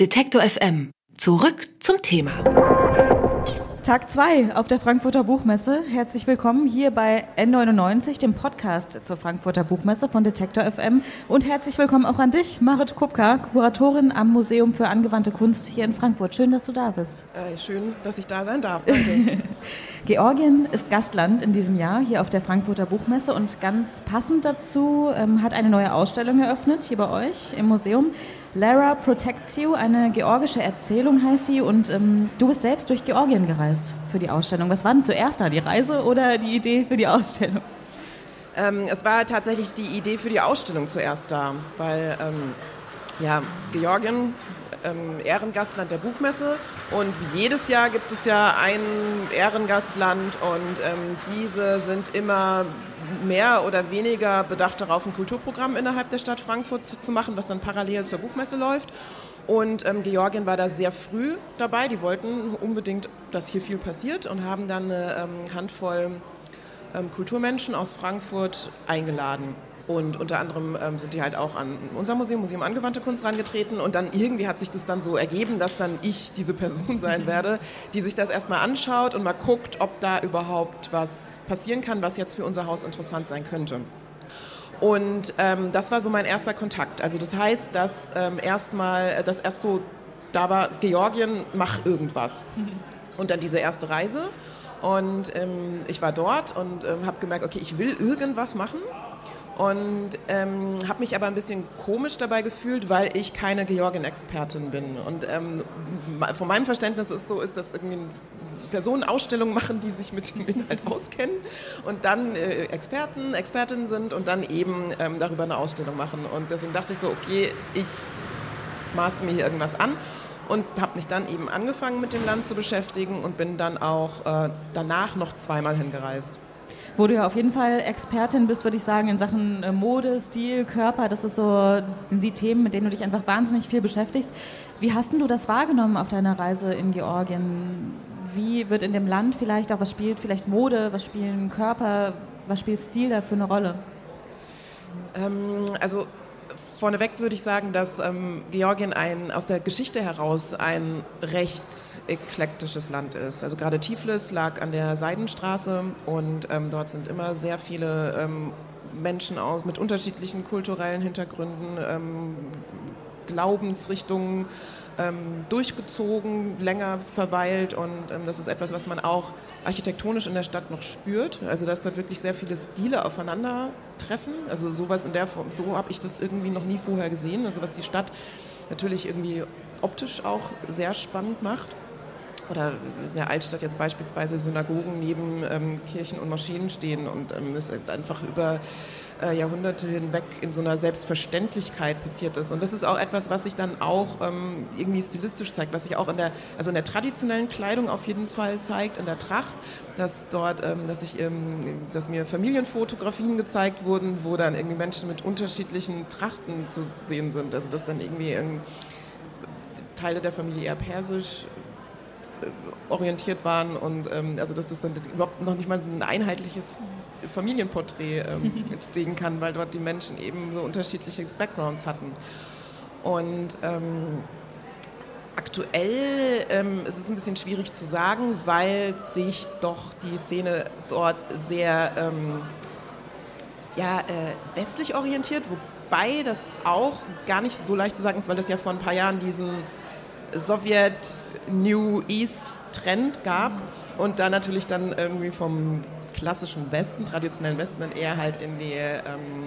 Detektor FM. Zurück zum Thema. Tag 2 auf der Frankfurter Buchmesse. Herzlich willkommen hier bei N99, dem Podcast zur Frankfurter Buchmesse von Detektor FM. Und herzlich willkommen auch an dich, Marit Kupka, Kuratorin am Museum für angewandte Kunst hier in Frankfurt. Schön, dass du da bist. Äh, schön, dass ich da sein darf. Georgien ist Gastland in diesem Jahr hier auf der Frankfurter Buchmesse und ganz passend dazu ähm, hat eine neue Ausstellung eröffnet hier bei euch im Museum. Lara Protects You, eine georgische Erzählung heißt die und ähm, du bist selbst durch Georgien gereist für die Ausstellung. Was war denn zuerst da, die Reise oder die Idee für die Ausstellung? Ähm, es war tatsächlich die Idee für die Ausstellung zuerst da, weil ähm, ja, Georgien ähm, Ehrengastland der Buchmesse und wie jedes Jahr gibt es ja ein Ehrengastland und ähm, diese sind immer mehr oder weniger bedacht darauf, ein Kulturprogramm innerhalb der Stadt Frankfurt zu machen, was dann parallel zur Buchmesse läuft. Und ähm, Georgien war da sehr früh dabei. Die wollten unbedingt, dass hier viel passiert und haben dann eine ähm, Handvoll ähm, Kulturmenschen aus Frankfurt eingeladen. Und unter anderem ähm, sind die halt auch an unser Museum, Museum Angewandte Kunst, rangetreten. Und dann irgendwie hat sich das dann so ergeben, dass dann ich diese Person sein werde, die sich das erstmal anschaut und mal guckt, ob da überhaupt was passieren kann, was jetzt für unser Haus interessant sein könnte. Und ähm, das war so mein erster Kontakt. Also das heißt, dass ähm, erstmal, dass erst so, da war Georgien, mach irgendwas. Und dann diese erste Reise. Und ähm, ich war dort und ähm, habe gemerkt, okay, ich will irgendwas machen und ähm, habe mich aber ein bisschen komisch dabei gefühlt, weil ich keine Georgien-Expertin bin. Und ähm, von meinem Verständnis ist so, ist das irgendwie Personen Ausstellungen machen, die sich mit dem Inhalt auskennen und dann äh, Experten, Expertinnen sind und dann eben ähm, darüber eine Ausstellung machen. Und deswegen dachte ich so, okay, ich maße mir hier irgendwas an und habe mich dann eben angefangen mit dem Land zu beschäftigen und bin dann auch äh, danach noch zweimal hingereist wo du ja auf jeden Fall Expertin bist, würde ich sagen, in Sachen äh, Mode, Stil, Körper. Das ist so, sind die Themen, mit denen du dich einfach wahnsinnig viel beschäftigst. Wie hast du das wahrgenommen auf deiner Reise in Georgien? Wie wird in dem Land vielleicht auch, was spielt vielleicht Mode, was spielen Körper, was spielt Stil da für eine Rolle? Ähm, also Vorneweg würde ich sagen, dass ähm, Georgien ein, aus der Geschichte heraus ein recht eklektisches Land ist. Also gerade Tiflis lag an der Seidenstraße und ähm, dort sind immer sehr viele ähm, Menschen aus, mit unterschiedlichen kulturellen Hintergründen, ähm, Glaubensrichtungen ähm, durchgezogen, länger verweilt und ähm, das ist etwas, was man auch architektonisch in der Stadt noch spürt. Also dass dort wirklich sehr viele Stile aufeinandertreffen. Also sowas in der Form, so habe ich das irgendwie noch nie vorher gesehen. Also was die Stadt natürlich irgendwie optisch auch sehr spannend macht oder in der Altstadt jetzt beispielsweise Synagogen neben ähm, Kirchen und Moscheen stehen und ähm, es einfach über äh, Jahrhunderte hinweg in so einer Selbstverständlichkeit passiert ist. Und das ist auch etwas, was sich dann auch ähm, irgendwie stilistisch zeigt, was sich auch in der, also in der traditionellen Kleidung auf jeden Fall zeigt, in der Tracht, dass dort, ähm, dass ich, ähm, dass mir Familienfotografien gezeigt wurden, wo dann irgendwie Menschen mit unterschiedlichen Trachten zu sehen sind. Also dass dann irgendwie Teile der Familie eher persisch orientiert waren und ähm, also dass das dann überhaupt noch nicht mal ein einheitliches Familienporträt ähm, entstehen kann, weil dort die Menschen eben so unterschiedliche Backgrounds hatten. Und ähm, aktuell ähm, ist es ein bisschen schwierig zu sagen, weil sich doch die Szene dort sehr ähm, ja, äh, westlich orientiert, wobei das auch gar nicht so leicht zu sagen ist, weil es ja vor ein paar Jahren diesen Sowjet New East Trend gab und da natürlich dann irgendwie vom klassischen Westen, traditionellen Westen, dann eher halt in die ähm,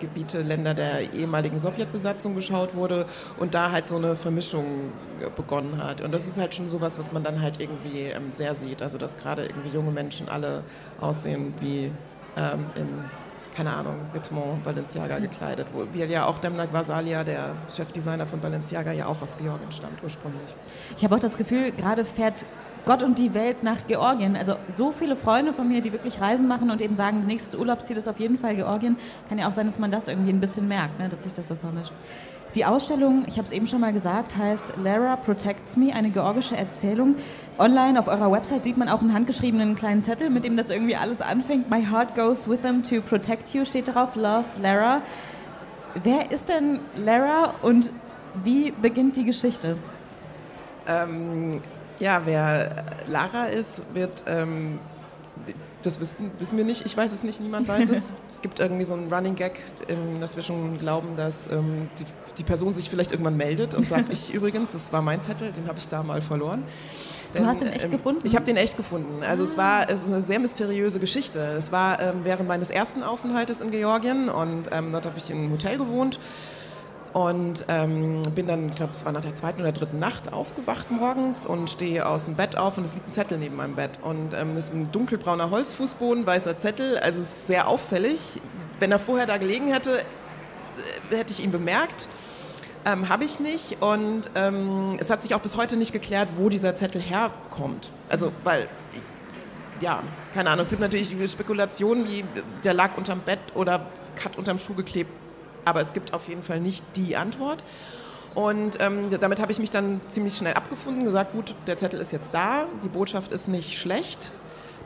Gebiete, Länder der ehemaligen Sowjetbesatzung geschaut wurde und da halt so eine Vermischung begonnen hat. Und das ist halt schon sowas, was man dann halt irgendwie ähm, sehr sieht. Also dass gerade irgendwie junge Menschen alle aussehen wie ähm, in keine Ahnung, Vêtements Balenciaga gekleidet, wo wir ja auch Demna Vasalia, der Chefdesigner von Balenciaga, ja auch aus Georgien stammt ursprünglich. Ich habe auch das Gefühl, gerade fährt Gott und die Welt nach Georgien. Also so viele Freunde von mir, die wirklich Reisen machen und eben sagen, das nächste Urlaubsziel ist auf jeden Fall Georgien. Kann ja auch sein, dass man das irgendwie ein bisschen merkt, ne, dass sich das so vermischt. Die Ausstellung, ich habe es eben schon mal gesagt, heißt Lara Protects Me, eine georgische Erzählung. Online auf eurer Website sieht man auch einen handgeschriebenen kleinen Zettel, mit dem das irgendwie alles anfängt. My heart goes with them to protect you steht darauf. Love Lara. Wer ist denn Lara und Wie beginnt die Geschichte? Ähm, ja, wer Lara ist, wird ähm, das wissen, wissen wir nicht, ich weiß es nicht, niemand weiß es. es gibt irgendwie so einen Running Gag, dass wir schon glauben, dass ähm, die, die, Person sich vielleicht irgendwann meldet und sagt, ich übrigens, das war mein Zettel, den habe ich da mal verloren. Denn, du hast den echt ähm, gefunden? Ich habe den echt gefunden. Also ah. es war es eine sehr mysteriöse Geschichte. Es war ähm, während meines ersten Aufenthaltes in Georgien und ähm, dort habe ich in einem Hotel gewohnt und ähm, bin dann, ich glaube, es war nach der zweiten oder dritten Nacht aufgewacht morgens und stehe aus dem Bett auf und es liegt ein Zettel neben meinem Bett. Und ähm, es ist ein dunkelbrauner Holzfußboden, weißer Zettel, also es ist sehr auffällig. Wenn er vorher da gelegen hätte, äh, hätte ich ihn bemerkt. Ähm, Habe ich nicht und ähm, es hat sich auch bis heute nicht geklärt, wo dieser Zettel herkommt. Also, weil, ja, keine Ahnung, es gibt natürlich Spekulationen, wie der lag unterm Bett oder hat unterm Schuh geklebt aber es gibt auf jeden Fall nicht die Antwort. Und ähm, damit habe ich mich dann ziemlich schnell abgefunden, gesagt, gut, der Zettel ist jetzt da, die Botschaft ist nicht schlecht,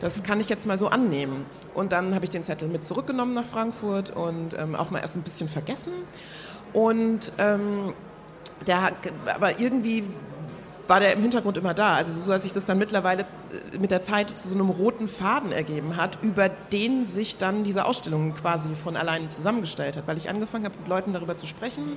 das kann ich jetzt mal so annehmen. Und dann habe ich den Zettel mit zurückgenommen nach Frankfurt und ähm, auch mal erst ein bisschen vergessen. Und ähm, der, aber irgendwie war der im Hintergrund immer da. Also so, dass sich das dann mittlerweile äh, mit der Zeit zu so einem roten Faden ergeben hat, über den sich dann diese Ausstellung quasi von alleine zusammengestellt hat, weil ich angefangen habe, mit Leuten darüber zu sprechen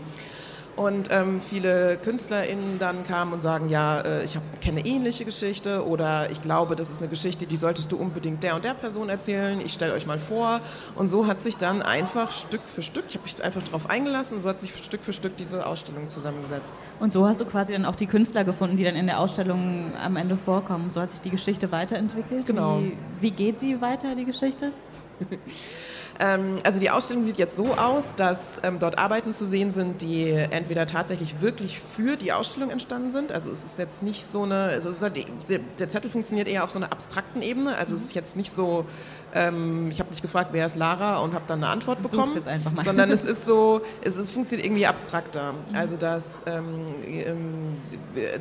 und ähm, viele KünstlerInnen dann kamen und sagen, ja, äh, ich kenne ähnliche Geschichte oder ich glaube, das ist eine Geschichte, die solltest du unbedingt der und der Person erzählen. Ich stelle euch mal vor. Und so hat sich dann einfach Stück für Stück, ich habe mich einfach darauf eingelassen, so hat sich Stück für Stück diese Ausstellung zusammengesetzt. Und so hast du quasi dann auch die Künstler gefunden, die dann in der Ausstellung am Ende vorkommen. So hat sich die Geschichte weiterentwickelt. Genau. Wie, wie geht sie weiter, die Geschichte? Ähm, also die Ausstellung sieht jetzt so aus, dass ähm, dort Arbeiten zu sehen sind, die entweder tatsächlich wirklich für die Ausstellung entstanden sind. Also es ist jetzt nicht so eine, ist halt, der, Zettel funktioniert eher auf so einer abstrakten Ebene. Also es ist jetzt nicht so, ähm, ich habe dich gefragt, wer ist Lara und habe dann eine Antwort bekommen. Jetzt einfach mal. Sondern es ist so, es, ist, funktioniert irgendwie abstrakter. Mhm. Also dass ähm, ähm,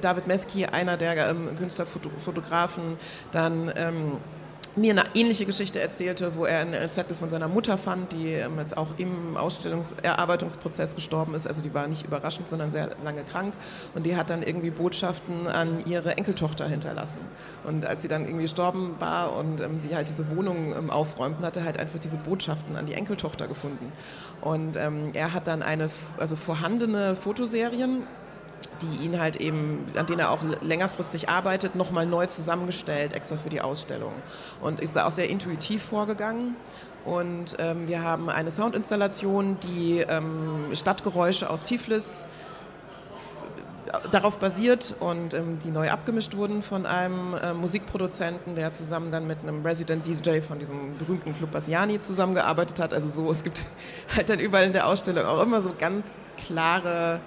David Meski, einer der ähm, Künstlerfotografen, dann mir eine ähnliche Geschichte erzählte, wo er einen Zettel von seiner Mutter fand, die ähm, jetzt auch im Ausstellungserarbeitungsprozess gestorben ist. Also die war nicht überraschend, sondern sehr lange krank. Und die hat dann irgendwie Botschaften an ihre Enkeltochter hinterlassen. Und als sie dann irgendwie gestorben war und ähm, die halt diese Wohnung ähm, aufräumten, hat er halt einfach diese Botschaften an die Enkeltochter gefunden. Und ähm, er hat dann eine, also vorhandene Fotoserien die ihn halt eben, an denen er auch längerfristig arbeitet, nochmal neu zusammengestellt, extra für die Ausstellung. Und ist da auch sehr intuitiv vorgegangen. Und ähm, wir haben eine Soundinstallation, die ähm, Stadtgeräusche aus Tiflis äh, darauf basiert und ähm, die neu abgemischt wurden von einem äh, Musikproduzenten, der zusammen dann mit einem Resident DJ von diesem berühmten Club Basiani zusammengearbeitet hat. Also so, es gibt halt dann überall in der Ausstellung auch immer so ganz klare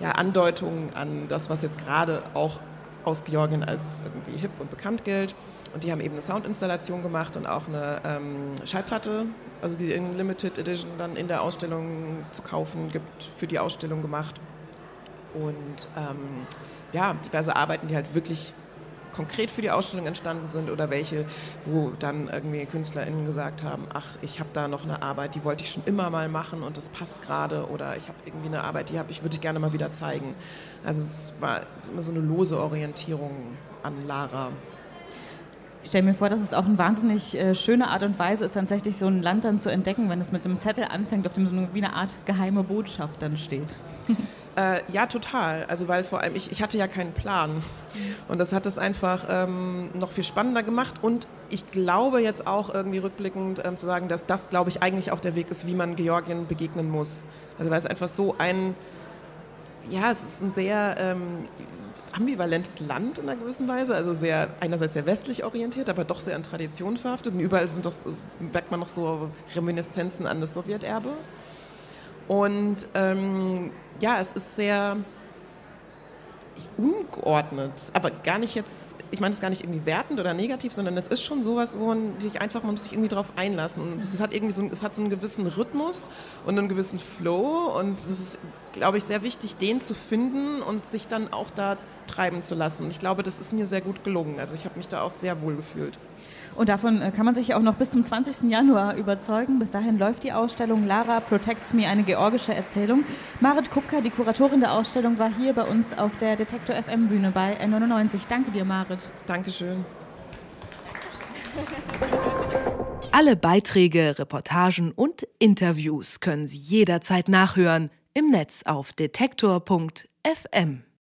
ja, Andeutungen an das, was jetzt gerade auch aus Georgien als irgendwie hip und bekannt gilt. Und die haben eben eine Soundinstallation gemacht und auch eine ähm, Schallplatte, also die in Limited Edition dann in der Ausstellung zu kaufen gibt, für die Ausstellung gemacht. Und ähm, ja, diverse Arbeiten, die halt wirklich konkret für die Ausstellung entstanden sind oder welche, wo dann irgendwie KünstlerInnen gesagt haben, ach, ich habe da noch eine Arbeit, die wollte ich schon immer mal machen und das passt gerade oder ich habe irgendwie eine Arbeit, die habe ich, würde ich gerne mal wieder zeigen. Also es war immer so eine lose Orientierung an Lara. Ich stelle mir vor, dass es auch eine wahnsinnig äh, schöne Art und Weise ist, tatsächlich so ein Land dann zu entdecken, wenn es mit einem Zettel anfängt, auf dem so eine, wie eine Art geheime Botschaft dann steht. Äh, ja, total. Also weil vor allem ich, ich hatte ja keinen Plan. Und das hat es einfach ähm, noch viel spannender gemacht. Und ich glaube jetzt auch irgendwie rückblickend ähm, zu sagen, dass das, glaube ich, eigentlich auch der Weg ist, wie man Georgien begegnen muss. Also weil es einfach so ein, ja, es ist ein sehr ähm, ambivalentes Land in einer gewissen Weise. Also sehr, einerseits sehr westlich orientiert, aber doch sehr an Tradition verhaftet. Und überall sind doch, merkt man noch so Reminiszenzen an das Sowjeterbe. Und ähm, ja, es ist sehr ungeordnet, aber gar nicht jetzt, ich meine es gar nicht irgendwie wertend oder negativ, sondern es ist schon sowas, wo man sich einfach, man muss sich irgendwie drauf einlassen und es hat irgendwie so, es hat so einen gewissen Rhythmus und einen gewissen Flow und es ist, glaube ich, sehr wichtig, den zu finden und sich dann auch da treiben zu lassen. Und ich glaube, das ist mir sehr gut gelungen. Also ich habe mich da auch sehr wohl gefühlt. Und davon äh, kann man sich auch noch bis zum 20. Januar überzeugen. Bis dahin läuft die Ausstellung Lara Protects Me, eine georgische Erzählung. Marit Kupka, die Kuratorin der Ausstellung, war hier bei uns auf der Detektor FM Bühne bei N99. Danke dir, Marit. Dankeschön. Alle Beiträge, Reportagen und Interviews können Sie jederzeit nachhören im Netz auf detektor.fm.